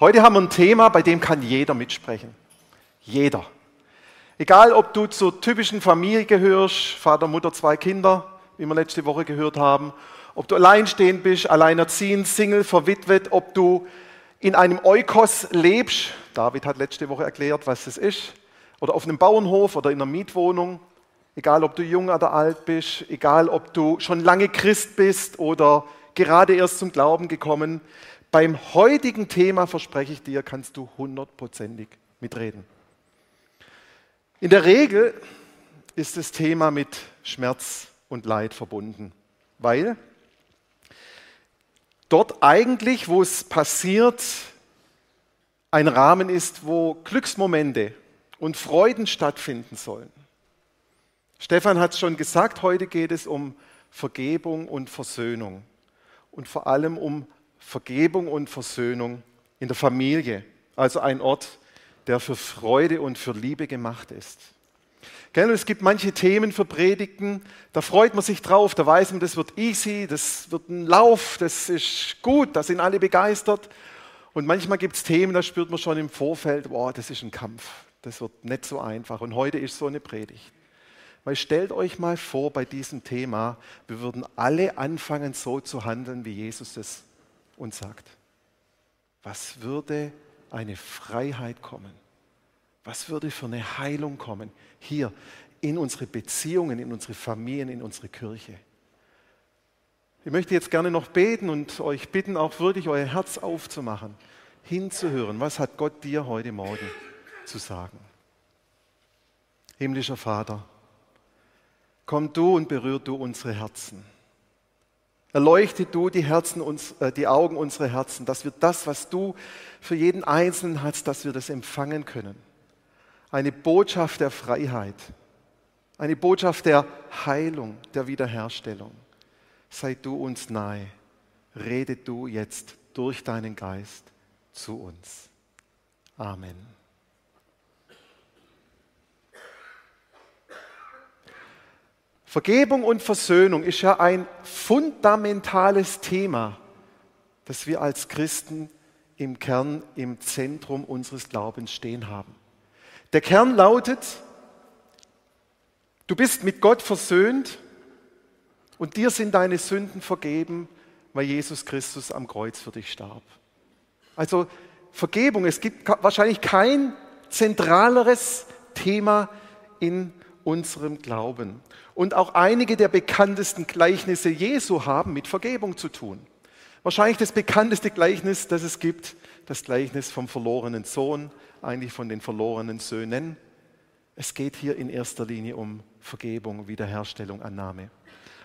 Heute haben wir ein Thema, bei dem kann jeder mitsprechen. Jeder. Egal, ob du zur typischen Familie gehörst, Vater, Mutter, zwei Kinder, wie wir letzte Woche gehört haben, ob du alleinstehend bist, alleinerziehend, Single, verwitwet, ob du in einem Eukos lebst, David hat letzte Woche erklärt, was das ist, oder auf einem Bauernhof oder in einer Mietwohnung, egal ob du jung oder alt bist, egal ob du schon lange Christ bist oder gerade erst zum Glauben gekommen, beim heutigen Thema, verspreche ich dir, kannst du hundertprozentig mitreden. In der Regel ist das Thema mit Schmerz und Leid verbunden, weil dort eigentlich, wo es passiert, ein Rahmen ist, wo Glücksmomente und Freuden stattfinden sollen. Stefan hat es schon gesagt, heute geht es um Vergebung und Versöhnung und vor allem um Vergebung und Versöhnung in der Familie, also ein Ort, der für Freude und für Liebe gemacht ist. Es gibt manche Themen für Predigten, da freut man sich drauf, da weiß man, das wird easy, das wird ein Lauf, das ist gut, da sind alle begeistert. Und manchmal gibt es Themen, da spürt man schon im Vorfeld, boah, das ist ein Kampf, das wird nicht so einfach. Und heute ist so eine Predigt. Weil stellt euch mal vor, bei diesem Thema, wir würden alle anfangen, so zu handeln, wie Jesus es uns sagt. Was würde eine Freiheit kommen? Was würde für eine Heilung kommen? Hier in unsere Beziehungen, in unsere Familien, in unsere Kirche. Ich möchte jetzt gerne noch beten und euch bitten, auch wirklich euer Herz aufzumachen, hinzuhören. Was hat Gott dir heute Morgen zu sagen? Himmlischer Vater, komm du und berühr du unsere Herzen. Erleuchte du die, Herzen, äh, die Augen unserer Herzen, dass wir das, was du für jeden Einzelnen hast, dass wir das empfangen können. Eine Botschaft der Freiheit, eine Botschaft der Heilung, der Wiederherstellung. Sei du uns nahe, rede du jetzt durch deinen Geist zu uns. Amen. Vergebung und Versöhnung ist ja ein fundamentales Thema, das wir als Christen im Kern, im Zentrum unseres Glaubens stehen haben. Der Kern lautet, du bist mit Gott versöhnt und dir sind deine Sünden vergeben, weil Jesus Christus am Kreuz für dich starb. Also Vergebung, es gibt wahrscheinlich kein zentraleres Thema in unserem Glauben. Und auch einige der bekanntesten Gleichnisse Jesu haben mit Vergebung zu tun. Wahrscheinlich das bekannteste Gleichnis, das es gibt, das Gleichnis vom verlorenen Sohn, eigentlich von den verlorenen Söhnen. Es geht hier in erster Linie um Vergebung, Wiederherstellung, Annahme.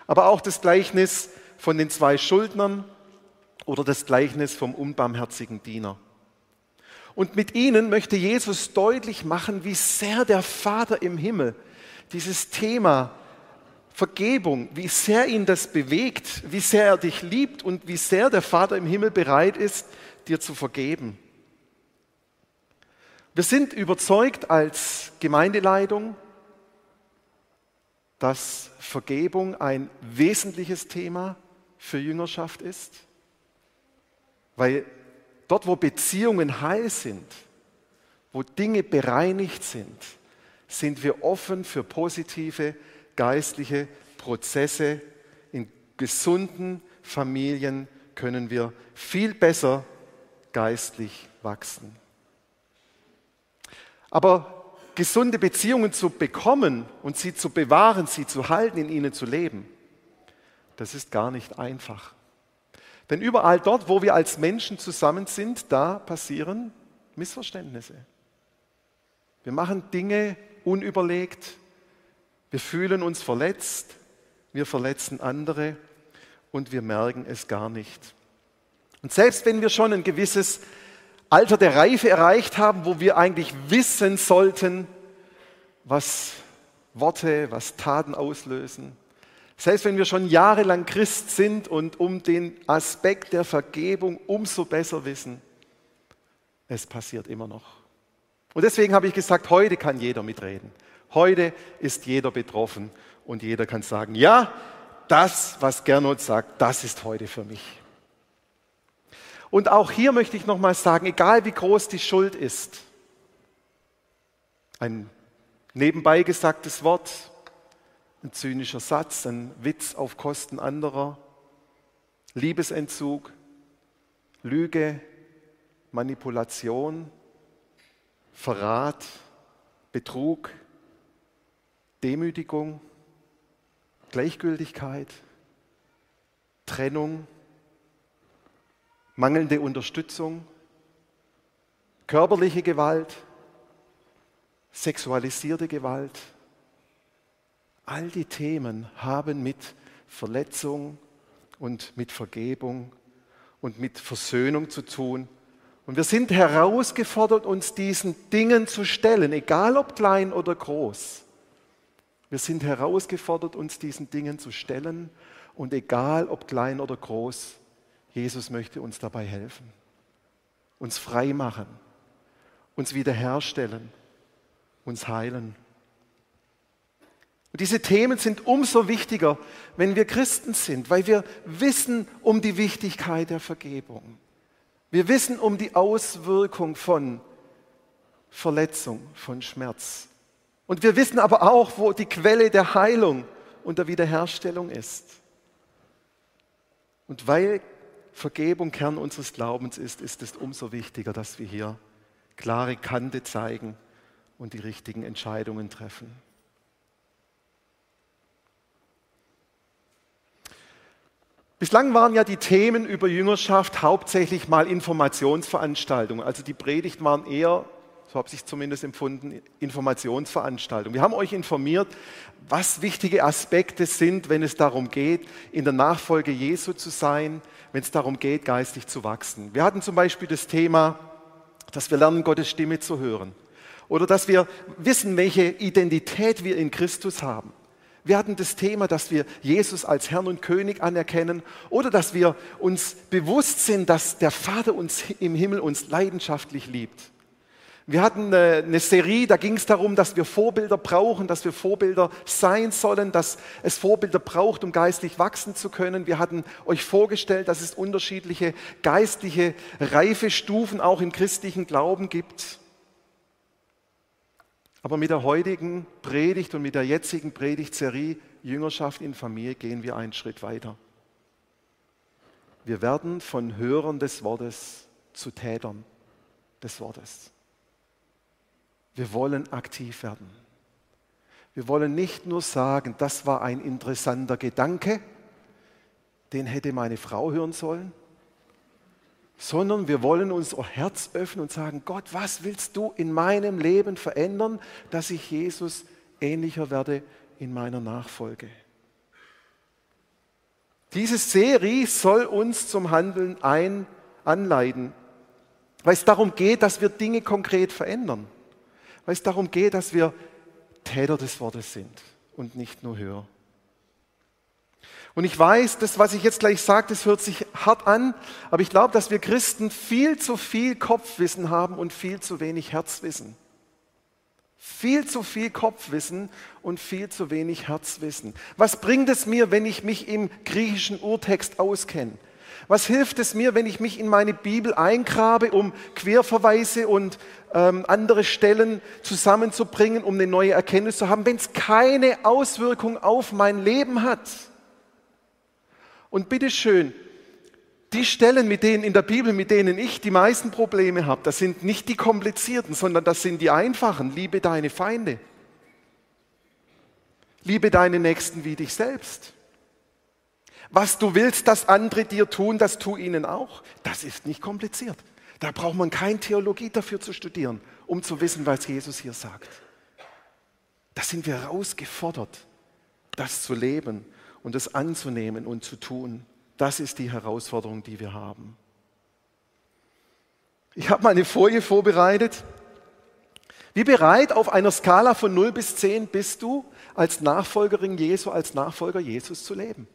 Aber auch das Gleichnis von den zwei Schuldnern oder das Gleichnis vom unbarmherzigen Diener. Und mit ihnen möchte Jesus deutlich machen, wie sehr der Vater im Himmel dieses Thema Vergebung, wie sehr ihn das bewegt, wie sehr er dich liebt und wie sehr der Vater im Himmel bereit ist, dir zu vergeben. Wir sind überzeugt als Gemeindeleitung, dass Vergebung ein wesentliches Thema für Jüngerschaft ist, weil dort, wo Beziehungen heil sind, wo Dinge bereinigt sind, sind wir offen für positive geistliche Prozesse. In gesunden Familien können wir viel besser geistlich wachsen. Aber gesunde Beziehungen zu bekommen und sie zu bewahren, sie zu halten, in ihnen zu leben, das ist gar nicht einfach. Denn überall dort, wo wir als Menschen zusammen sind, da passieren Missverständnisse. Wir machen Dinge unüberlegt, wir fühlen uns verletzt, wir verletzen andere und wir merken es gar nicht. Und selbst wenn wir schon ein gewisses Alter der Reife erreicht haben, wo wir eigentlich wissen sollten, was Worte, was Taten auslösen, selbst wenn wir schon jahrelang Christ sind und um den Aspekt der Vergebung umso besser wissen, es passiert immer noch. Und deswegen habe ich gesagt, heute kann jeder mitreden. Heute ist jeder betroffen und jeder kann sagen, ja, das, was Gernot sagt, das ist heute für mich. Und auch hier möchte ich nochmal sagen, egal wie groß die Schuld ist, ein nebenbei gesagtes Wort, ein zynischer Satz, ein Witz auf Kosten anderer, Liebesentzug, Lüge, Manipulation, Verrat, Betrug, Demütigung, Gleichgültigkeit, Trennung, mangelnde Unterstützung, körperliche Gewalt, sexualisierte Gewalt. All die Themen haben mit Verletzung und mit Vergebung und mit Versöhnung zu tun. Und wir sind herausgefordert, uns diesen Dingen zu stellen, egal ob klein oder groß. Wir sind herausgefordert, uns diesen Dingen zu stellen und egal ob klein oder groß, Jesus möchte uns dabei helfen, uns frei machen, uns wiederherstellen, uns heilen. Und diese Themen sind umso wichtiger, wenn wir Christen sind, weil wir wissen um die Wichtigkeit der Vergebung. Wir wissen um die Auswirkung von Verletzung, von Schmerz. Und wir wissen aber auch, wo die Quelle der Heilung und der Wiederherstellung ist. Und weil Vergebung Kern unseres Glaubens ist, ist es umso wichtiger, dass wir hier klare Kante zeigen und die richtigen Entscheidungen treffen. Bislang waren ja die Themen über Jüngerschaft hauptsächlich mal Informationsveranstaltungen. Also die Predigten waren eher so habe ich zumindest empfunden, Informationsveranstaltung. Wir haben euch informiert, was wichtige Aspekte sind, wenn es darum geht, in der Nachfolge Jesu zu sein, wenn es darum geht, geistig zu wachsen. Wir hatten zum Beispiel das Thema, dass wir lernen, Gottes Stimme zu hören. Oder dass wir wissen, welche Identität wir in Christus haben. Wir hatten das Thema, dass wir Jesus als Herrn und König anerkennen oder dass wir uns bewusst sind, dass der Vater uns im Himmel uns leidenschaftlich liebt. Wir hatten eine Serie, da ging es darum, dass wir Vorbilder brauchen, dass wir Vorbilder sein sollen, dass es Vorbilder braucht, um geistlich wachsen zu können. Wir hatten euch vorgestellt, dass es unterschiedliche geistliche Reifestufen auch im christlichen Glauben gibt. Aber mit der heutigen Predigt und mit der jetzigen Predigtserie Jüngerschaft in Familie gehen wir einen Schritt weiter. Wir werden von Hörern des Wortes zu Tätern des Wortes. Wir wollen aktiv werden. Wir wollen nicht nur sagen, das war ein interessanter Gedanke, den hätte meine Frau hören sollen, sondern wir wollen unser Herz öffnen und sagen, Gott, was willst du in meinem Leben verändern, dass ich Jesus ähnlicher werde in meiner Nachfolge. Diese Serie soll uns zum Handeln ein, anleiten, weil es darum geht, dass wir Dinge konkret verändern weil es darum geht, dass wir Täter des Wortes sind und nicht nur Hörer. Und ich weiß, das, was ich jetzt gleich sage, das hört sich hart an, aber ich glaube, dass wir Christen viel zu viel Kopfwissen haben und viel zu wenig Herzwissen. Viel zu viel Kopfwissen und viel zu wenig Herzwissen. Was bringt es mir, wenn ich mich im griechischen Urtext auskenne? Was hilft es mir, wenn ich mich in meine Bibel eingrabe, um Querverweise und ähm, andere Stellen zusammenzubringen, um eine neue Erkenntnis zu haben, wenn es keine Auswirkung auf mein Leben hat? Und bitteschön, die Stellen, mit denen in der Bibel, mit denen ich die meisten Probleme habe, das sind nicht die komplizierten, sondern das sind die einfachen. Liebe deine Feinde. Liebe deine Nächsten wie dich selbst. Was du willst, dass andere dir tun, das tu ihnen auch. Das ist nicht kompliziert. Da braucht man keine Theologie dafür zu studieren, um zu wissen, was Jesus hier sagt. Da sind wir herausgefordert, das zu leben und es anzunehmen und zu tun. Das ist die Herausforderung, die wir haben. Ich habe mal eine Folie vorbereitet. Wie bereit auf einer Skala von 0 bis 10 bist du, als Nachfolgerin Jesu, als Nachfolger Jesus zu leben?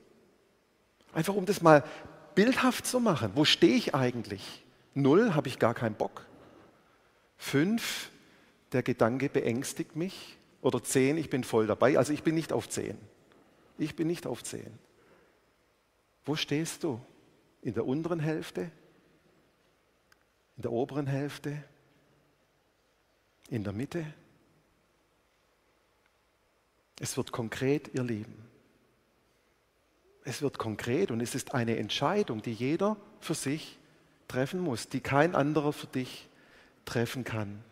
Einfach um das mal bildhaft zu machen. Wo stehe ich eigentlich? Null, habe ich gar keinen Bock. Fünf, der Gedanke beängstigt mich. Oder zehn, ich bin voll dabei. Also ich bin nicht auf zehn. Ich bin nicht auf zehn. Wo stehst du? In der unteren Hälfte? In der oberen Hälfte? In der Mitte? Es wird konkret, ihr Lieben. Es wird konkret und es ist eine Entscheidung, die jeder für sich treffen muss, die kein anderer für dich treffen kann.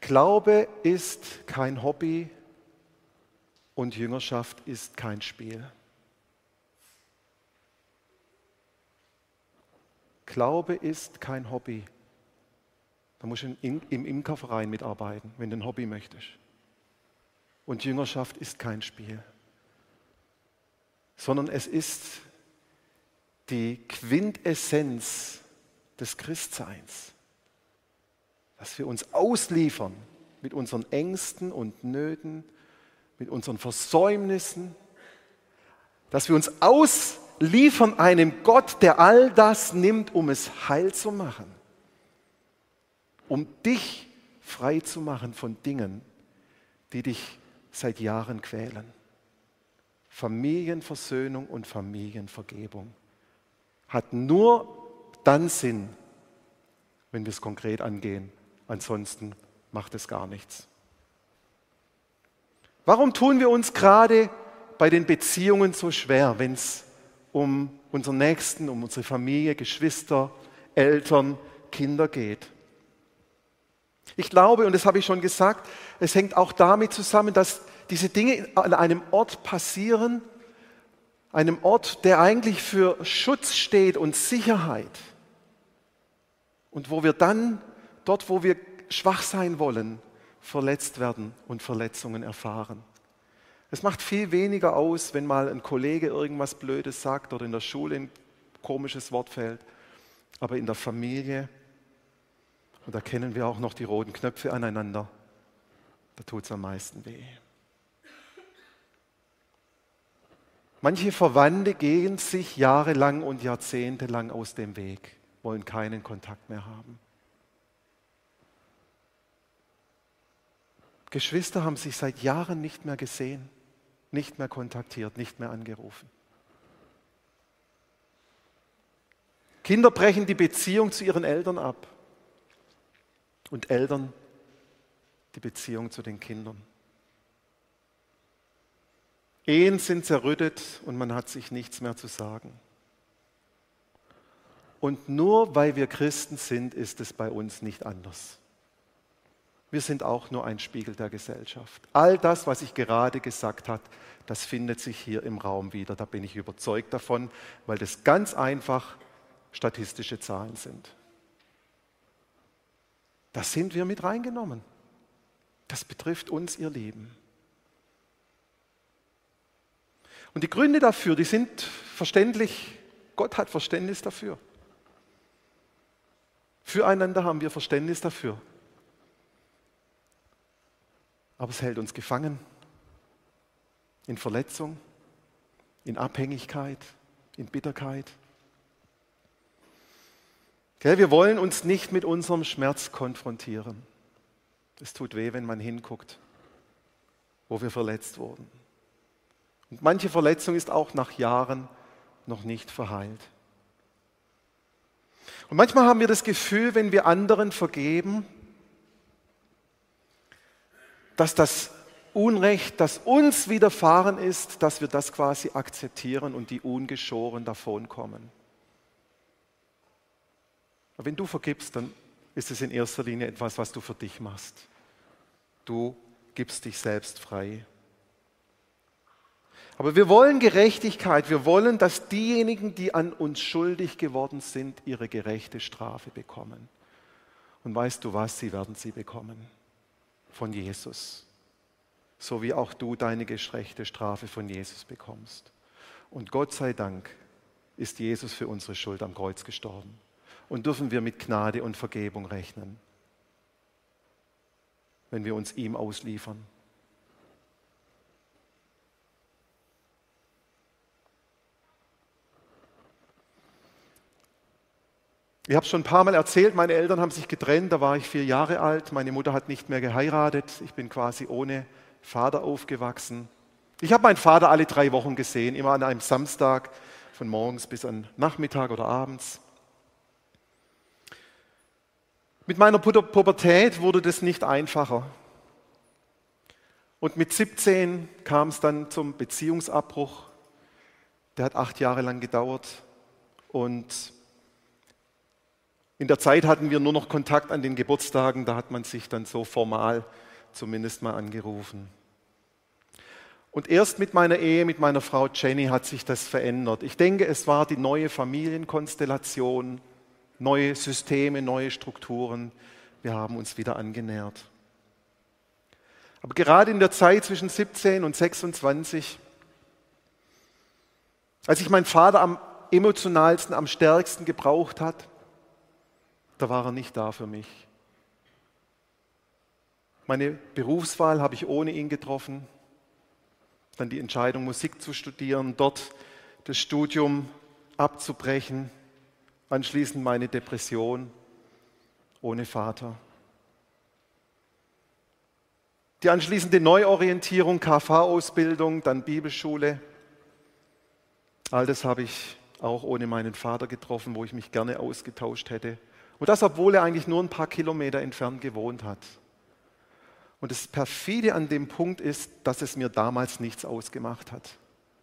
Glaube ist kein Hobby und Jüngerschaft ist kein Spiel. Glaube ist kein Hobby. Da musst du im Imkerverein mitarbeiten, wenn du ein Hobby möchtest. Und Jüngerschaft ist kein Spiel, sondern es ist die Quintessenz des Christseins, dass wir uns ausliefern mit unseren Ängsten und Nöten, mit unseren Versäumnissen, dass wir uns ausliefern einem Gott, der all das nimmt, um es heil zu machen, um dich frei zu machen von Dingen, die dich seit Jahren quälen. Familienversöhnung und Familienvergebung hat nur dann Sinn, wenn wir es konkret angehen. Ansonsten macht es gar nichts. Warum tun wir uns gerade bei den Beziehungen so schwer, wenn es um unseren Nächsten, um unsere Familie, Geschwister, Eltern, Kinder geht? Ich glaube, und das habe ich schon gesagt, es hängt auch damit zusammen, dass diese Dinge an einem Ort passieren, einem Ort, der eigentlich für Schutz steht und Sicherheit. Und wo wir dann, dort wo wir schwach sein wollen, verletzt werden und Verletzungen erfahren. Es macht viel weniger aus, wenn mal ein Kollege irgendwas Blödes sagt oder in der Schule ein komisches Wort fällt. Aber in der Familie, und da kennen wir auch noch die roten Knöpfe aneinander, da tut es am meisten weh. Manche Verwandte gehen sich jahrelang und jahrzehntelang aus dem Weg, wollen keinen Kontakt mehr haben. Geschwister haben sich seit Jahren nicht mehr gesehen, nicht mehr kontaktiert, nicht mehr angerufen. Kinder brechen die Beziehung zu ihren Eltern ab und Eltern die Beziehung zu den Kindern. Ehen sind zerrüttet und man hat sich nichts mehr zu sagen. Und nur weil wir Christen sind, ist es bei uns nicht anders. Wir sind auch nur ein Spiegel der Gesellschaft. All das, was ich gerade gesagt habe, das findet sich hier im Raum wieder. Da bin ich überzeugt davon, weil das ganz einfach statistische Zahlen sind. Das sind wir mit reingenommen. Das betrifft uns, ihr Leben. Und die Gründe dafür, die sind verständlich. Gott hat Verständnis dafür. Füreinander haben wir Verständnis dafür. Aber es hält uns gefangen in Verletzung, in Abhängigkeit, in Bitterkeit. Wir wollen uns nicht mit unserem Schmerz konfrontieren. Es tut weh, wenn man hinguckt, wo wir verletzt wurden. Und manche Verletzung ist auch nach Jahren noch nicht verheilt. Und manchmal haben wir das Gefühl, wenn wir anderen vergeben, dass das Unrecht, das uns widerfahren ist, dass wir das quasi akzeptieren und die ungeschoren davonkommen. Aber wenn du vergibst, dann ist es in erster Linie etwas, was du für dich machst. Du gibst dich selbst frei. Aber wir wollen Gerechtigkeit. Wir wollen, dass diejenigen, die an uns schuldig geworden sind, ihre gerechte Strafe bekommen. Und weißt du was? Sie werden sie bekommen. Von Jesus. So wie auch du deine gerechte Strafe von Jesus bekommst. Und Gott sei Dank ist Jesus für unsere Schuld am Kreuz gestorben. Und dürfen wir mit Gnade und Vergebung rechnen, wenn wir uns ihm ausliefern. Ich habe schon ein paar Mal erzählt, meine Eltern haben sich getrennt, da war ich vier Jahre alt, meine Mutter hat nicht mehr geheiratet, ich bin quasi ohne Vater aufgewachsen. Ich habe meinen Vater alle drei Wochen gesehen, immer an einem Samstag, von morgens bis an Nachmittag oder abends. Mit meiner Pubertät wurde das nicht einfacher. Und mit 17 kam es dann zum Beziehungsabbruch. Der hat acht Jahre lang gedauert. Und in der Zeit hatten wir nur noch Kontakt an den Geburtstagen. Da hat man sich dann so formal zumindest mal angerufen. Und erst mit meiner Ehe mit meiner Frau Jenny hat sich das verändert. Ich denke, es war die neue Familienkonstellation, neue Systeme, neue Strukturen. Wir haben uns wieder angenähert. Aber gerade in der Zeit zwischen 17 und 26, als ich meinen Vater am emotionalsten, am stärksten gebraucht hat, da war er nicht da für mich. Meine Berufswahl habe ich ohne ihn getroffen. Dann die Entscheidung, Musik zu studieren, dort das Studium abzubrechen, anschließend meine Depression ohne Vater. Die anschließende Neuorientierung, KV-Ausbildung, dann Bibelschule. All das habe ich auch ohne meinen Vater getroffen, wo ich mich gerne ausgetauscht hätte. Und das, obwohl er eigentlich nur ein paar Kilometer entfernt gewohnt hat. Und das Perfide an dem Punkt ist, dass es mir damals nichts ausgemacht hat.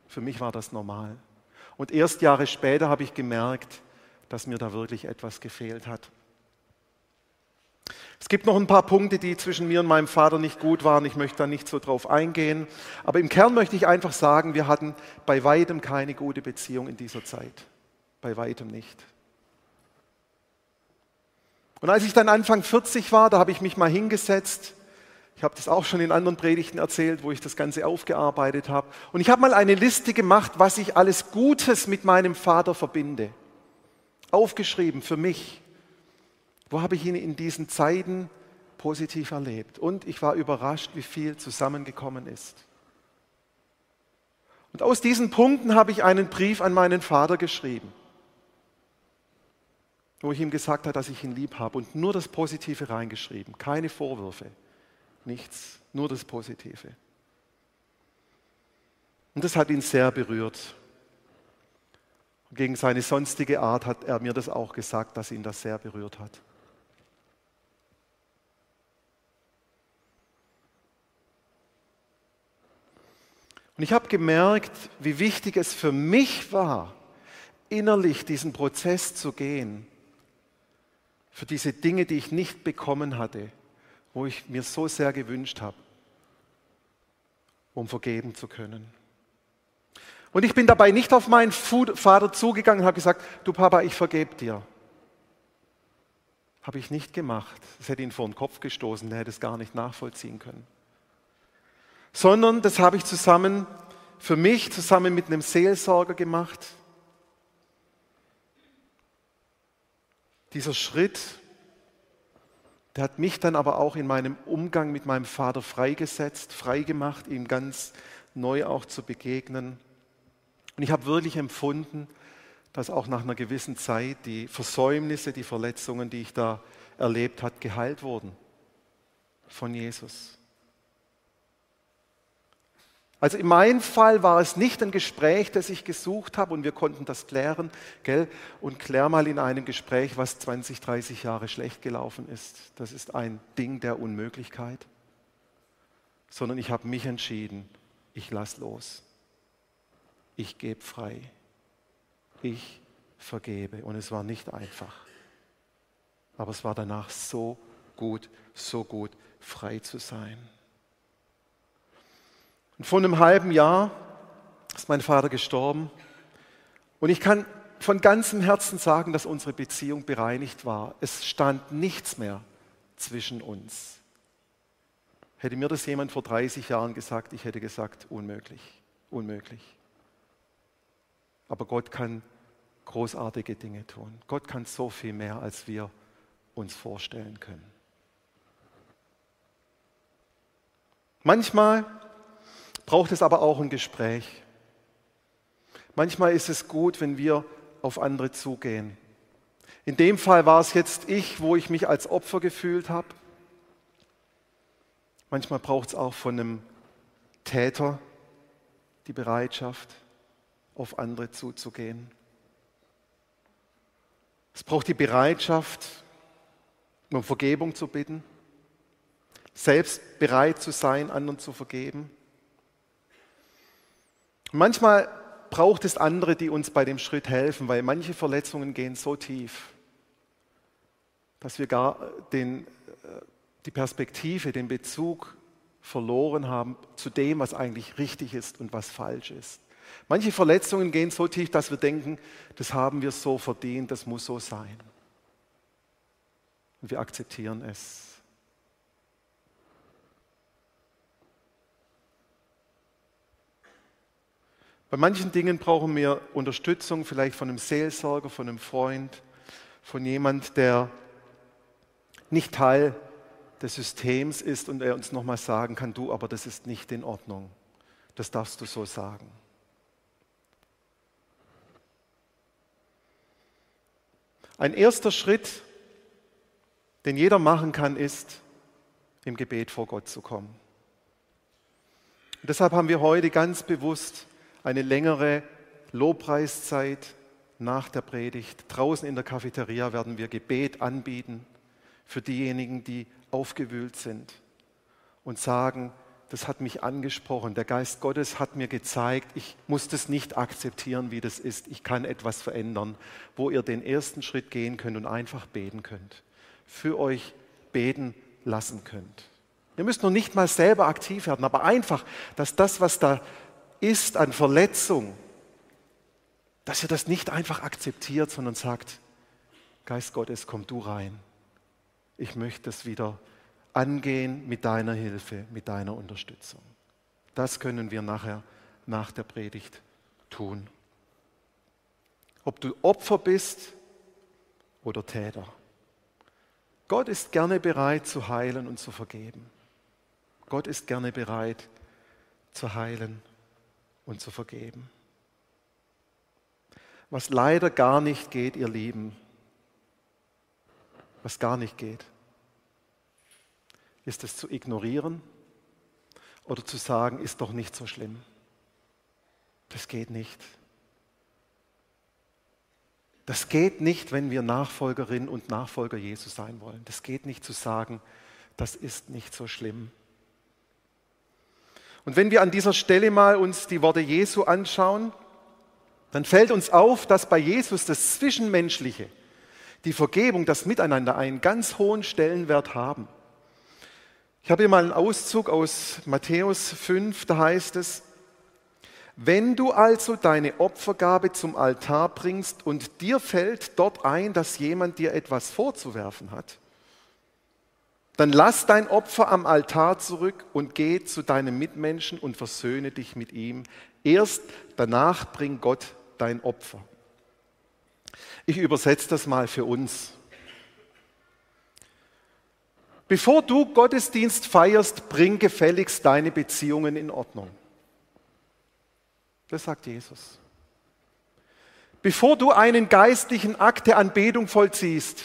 Für mich war das normal. Und erst Jahre später habe ich gemerkt, dass mir da wirklich etwas gefehlt hat. Es gibt noch ein paar Punkte, die zwischen mir und meinem Vater nicht gut waren. Ich möchte da nicht so drauf eingehen. Aber im Kern möchte ich einfach sagen, wir hatten bei weitem keine gute Beziehung in dieser Zeit. Bei weitem nicht. Und als ich dann Anfang 40 war, da habe ich mich mal hingesetzt. Ich habe das auch schon in anderen Predigten erzählt, wo ich das Ganze aufgearbeitet habe. Und ich habe mal eine Liste gemacht, was ich alles Gutes mit meinem Vater verbinde. Aufgeschrieben für mich. Wo habe ich ihn in diesen Zeiten positiv erlebt? Und ich war überrascht, wie viel zusammengekommen ist. Und aus diesen Punkten habe ich einen Brief an meinen Vater geschrieben wo ich ihm gesagt habe, dass ich ihn lieb habe und nur das Positive reingeschrieben, keine Vorwürfe, nichts, nur das Positive. Und das hat ihn sehr berührt. Gegen seine sonstige Art hat er mir das auch gesagt, dass ihn das sehr berührt hat. Und ich habe gemerkt, wie wichtig es für mich war, innerlich diesen Prozess zu gehen, für diese Dinge, die ich nicht bekommen hatte, wo ich mir so sehr gewünscht habe, um vergeben zu können. Und ich bin dabei nicht auf meinen Vater zugegangen und habe gesagt, du Papa, ich vergebe dir. Habe ich nicht gemacht. Das hätte ihn vor den Kopf gestoßen, der hätte es gar nicht nachvollziehen können. Sondern das habe ich zusammen für mich, zusammen mit einem Seelsorger gemacht, Dieser Schritt, der hat mich dann aber auch in meinem Umgang mit meinem Vater freigesetzt, freigemacht, ihm ganz neu auch zu begegnen. Und ich habe wirklich empfunden, dass auch nach einer gewissen Zeit die Versäumnisse, die Verletzungen, die ich da erlebt habe, geheilt wurden von Jesus. Also in meinem Fall war es nicht ein Gespräch, das ich gesucht habe und wir konnten das klären, gell? Und klär mal in einem Gespräch, was 20, 30 Jahre schlecht gelaufen ist. Das ist ein Ding der Unmöglichkeit. Sondern ich habe mich entschieden, ich lass los. Ich gebe frei. Ich vergebe. Und es war nicht einfach. Aber es war danach so gut, so gut, frei zu sein. Und vor einem halben Jahr ist mein Vater gestorben. Und ich kann von ganzem Herzen sagen, dass unsere Beziehung bereinigt war. Es stand nichts mehr zwischen uns. Hätte mir das jemand vor 30 Jahren gesagt, ich hätte gesagt, unmöglich, unmöglich. Aber Gott kann großartige Dinge tun. Gott kann so viel mehr, als wir uns vorstellen können. Manchmal braucht es aber auch ein Gespräch. Manchmal ist es gut, wenn wir auf andere zugehen. In dem Fall war es jetzt ich, wo ich mich als Opfer gefühlt habe. Manchmal braucht es auch von einem Täter die Bereitschaft, auf andere zuzugehen. Es braucht die Bereitschaft, um Vergebung zu bitten, selbst bereit zu sein, anderen zu vergeben. Manchmal braucht es andere, die uns bei dem Schritt helfen, weil manche Verletzungen gehen so tief, dass wir gar den, äh, die Perspektive, den Bezug verloren haben zu dem, was eigentlich richtig ist und was falsch ist. Manche Verletzungen gehen so tief, dass wir denken, das haben wir so verdient, das muss so sein. Und wir akzeptieren es. Bei manchen Dingen brauchen wir Unterstützung, vielleicht von einem Seelsorger, von einem Freund, von jemand, der nicht Teil des Systems ist und er uns nochmal sagen kann, du, aber das ist nicht in Ordnung. Das darfst du so sagen. Ein erster Schritt, den jeder machen kann, ist, im Gebet vor Gott zu kommen. Und deshalb haben wir heute ganz bewusst eine längere Lobpreiszeit nach der Predigt. Draußen in der Cafeteria werden wir Gebet anbieten für diejenigen, die aufgewühlt sind und sagen, das hat mich angesprochen, der Geist Gottes hat mir gezeigt, ich muss das nicht akzeptieren, wie das ist, ich kann etwas verändern, wo ihr den ersten Schritt gehen könnt und einfach beten könnt, für euch beten lassen könnt. Ihr müsst noch nicht mal selber aktiv werden, aber einfach, dass das, was da ist an Verletzung, dass ihr das nicht einfach akzeptiert, sondern sagt, Geist Gottes, komm du rein. Ich möchte es wieder angehen mit deiner Hilfe, mit deiner Unterstützung. Das können wir nachher nach der Predigt tun. Ob du Opfer bist oder Täter. Gott ist gerne bereit zu heilen und zu vergeben. Gott ist gerne bereit zu heilen und zu vergeben. Was leider gar nicht geht, ihr Lieben, was gar nicht geht, ist es zu ignorieren oder zu sagen, ist doch nicht so schlimm. Das geht nicht. Das geht nicht, wenn wir Nachfolgerin und Nachfolger Jesus sein wollen. Das geht nicht zu sagen, das ist nicht so schlimm. Und wenn wir an dieser Stelle mal uns die Worte Jesu anschauen, dann fällt uns auf, dass bei Jesus das Zwischenmenschliche, die Vergebung, das Miteinander einen ganz hohen Stellenwert haben. Ich habe hier mal einen Auszug aus Matthäus 5, da heißt es, wenn du also deine Opfergabe zum Altar bringst und dir fällt dort ein, dass jemand dir etwas vorzuwerfen hat, dann lass dein Opfer am Altar zurück und geh zu deinem Mitmenschen und versöhne dich mit ihm. Erst danach bring Gott dein Opfer. Ich übersetze das mal für uns. Bevor du Gottesdienst feierst, bring gefälligst deine Beziehungen in Ordnung. Das sagt Jesus. Bevor du einen geistlichen Akt der Anbetung vollziehst,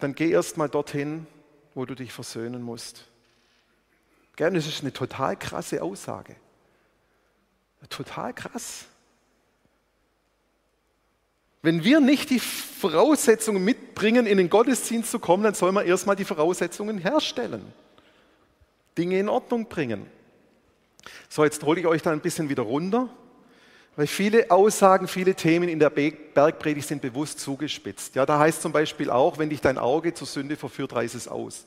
dann geh erst mal dorthin, wo du dich versöhnen musst. Gern, das ist eine total krasse Aussage. Total krass. Wenn wir nicht die Voraussetzungen mitbringen, in den Gottesdienst zu kommen, dann soll man erstmal die Voraussetzungen herstellen. Dinge in Ordnung bringen. So, jetzt hole ich euch da ein bisschen wieder runter. Weil viele Aussagen, viele Themen in der Bergpredigt sind bewusst zugespitzt. Ja, da heißt zum Beispiel auch, wenn dich dein Auge zur Sünde verführt, reiß es aus.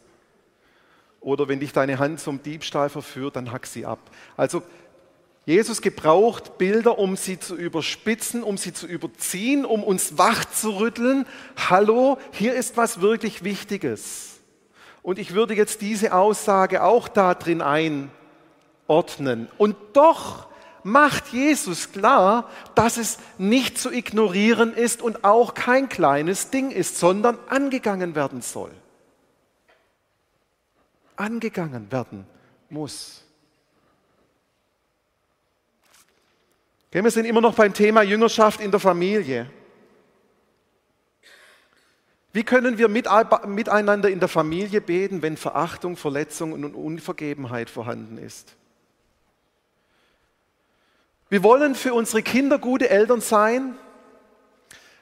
Oder wenn dich deine Hand zum Diebstahl verführt, dann hack sie ab. Also Jesus gebraucht Bilder, um sie zu überspitzen, um sie zu überziehen, um uns wach zu rütteln. Hallo, hier ist was wirklich Wichtiges. Und ich würde jetzt diese Aussage auch da drin einordnen. Und doch macht Jesus klar, dass es nicht zu ignorieren ist und auch kein kleines Ding ist, sondern angegangen werden soll. Angegangen werden muss. Okay, wir sind immer noch beim Thema Jüngerschaft in der Familie. Wie können wir miteinander in der Familie beten, wenn Verachtung, Verletzung und Unvergebenheit vorhanden ist? Wir wollen für unsere Kinder gute Eltern sein.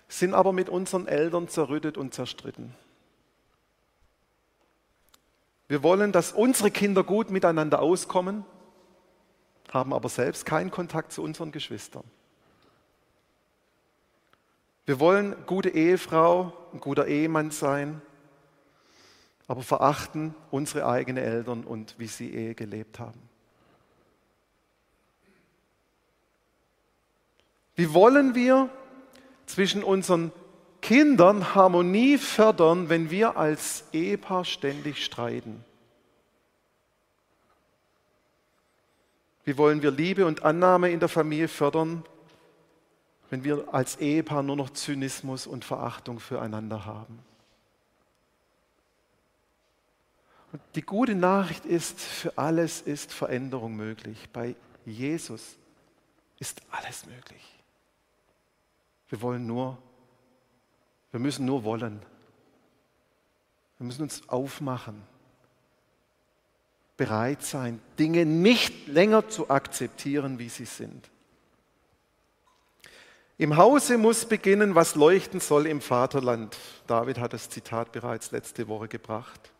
sind aber mit unseren Eltern zerrüttet und zerstritten. Wir wollen, dass unsere Kinder gut miteinander auskommen, haben aber selbst keinen Kontakt zu unseren Geschwistern. Wir wollen gute Ehefrau, ein guter Ehemann sein, aber verachten unsere eigenen Eltern und wie sie Ehe gelebt haben. Wie wollen wir zwischen unseren Kindern Harmonie fördern, wenn wir als Ehepaar ständig streiten? Wie wollen wir Liebe und Annahme in der Familie fördern, wenn wir als Ehepaar nur noch Zynismus und Verachtung füreinander haben? Und die gute Nachricht ist, für alles ist Veränderung möglich. Bei Jesus ist alles möglich. Wir wollen nur, wir müssen nur wollen. Wir müssen uns aufmachen, bereit sein, Dinge nicht länger zu akzeptieren, wie sie sind. Im Hause muss beginnen, was leuchten soll im Vaterland. David hat das Zitat bereits letzte Woche gebracht.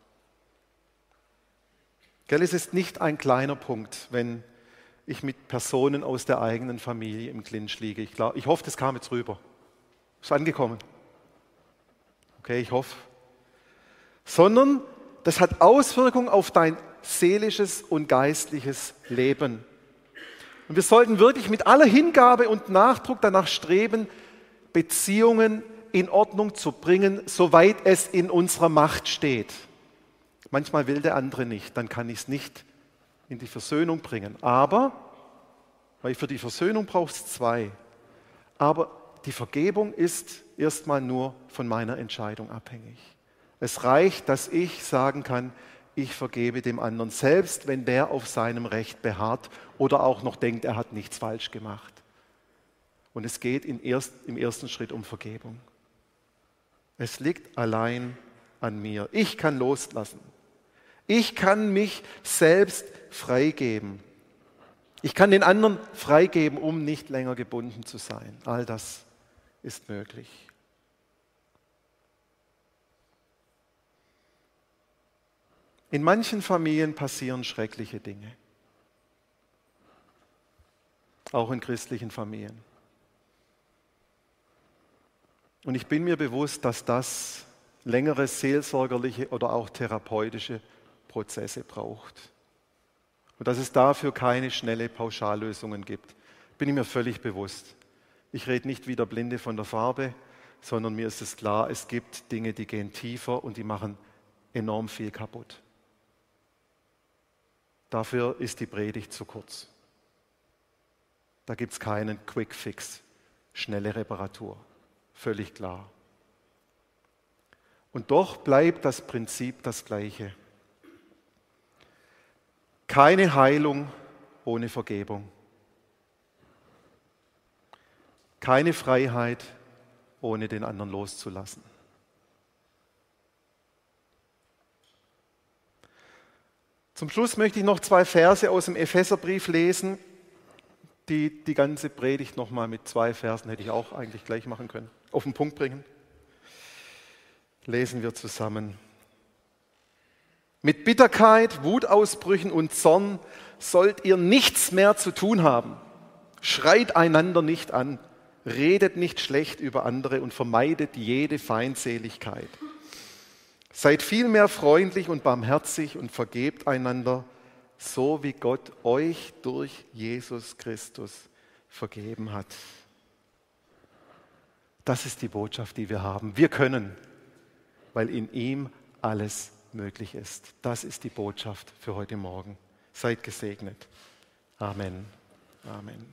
Gell, es ist nicht ein kleiner Punkt, wenn ich mit Personen aus der eigenen Familie im Clinch liege. Ich, glaub, ich hoffe, das kam jetzt rüber. Ist angekommen. Okay, ich hoffe. Sondern das hat Auswirkungen auf dein seelisches und geistliches Leben. Und wir sollten wirklich mit aller Hingabe und Nachdruck danach streben, Beziehungen in Ordnung zu bringen, soweit es in unserer Macht steht. Manchmal will der andere nicht, dann kann ich es nicht in die Versöhnung bringen. Aber, weil für die Versöhnung braucht es zwei. Aber die Vergebung ist erstmal nur von meiner Entscheidung abhängig. Es reicht, dass ich sagen kann, ich vergebe dem anderen, selbst wenn der auf seinem Recht beharrt oder auch noch denkt, er hat nichts falsch gemacht. Und es geht erst, im ersten Schritt um Vergebung. Es liegt allein an mir. Ich kann loslassen. Ich kann mich selbst freigeben. Ich kann den anderen freigeben, um nicht länger gebunden zu sein. All das ist möglich. In manchen Familien passieren schreckliche Dinge. Auch in christlichen Familien. Und ich bin mir bewusst, dass das längere seelsorgerliche oder auch therapeutische Prozesse braucht. Und dass es dafür keine schnelle Pauschallösungen gibt, bin ich mir völlig bewusst. Ich rede nicht wie der Blinde von der Farbe, sondern mir ist es klar, es gibt Dinge, die gehen tiefer und die machen enorm viel kaputt. Dafür ist die Predigt zu kurz. Da gibt es keinen Quick Fix, schnelle Reparatur. Völlig klar. Und doch bleibt das Prinzip das gleiche. Keine Heilung ohne Vergebung. Keine Freiheit ohne den anderen loszulassen. Zum Schluss möchte ich noch zwei Verse aus dem Epheserbrief lesen, die die ganze Predigt nochmal mit zwei Versen hätte ich auch eigentlich gleich machen können, auf den Punkt bringen. Lesen wir zusammen. Mit Bitterkeit, Wutausbrüchen und Zorn sollt ihr nichts mehr zu tun haben. Schreit einander nicht an, redet nicht schlecht über andere und vermeidet jede Feindseligkeit. Seid vielmehr freundlich und barmherzig und vergebt einander, so wie Gott euch durch Jesus Christus vergeben hat. Das ist die Botschaft, die wir haben. Wir können, weil in ihm alles möglich ist. Das ist die Botschaft für heute Morgen. Seid gesegnet. Amen. Amen.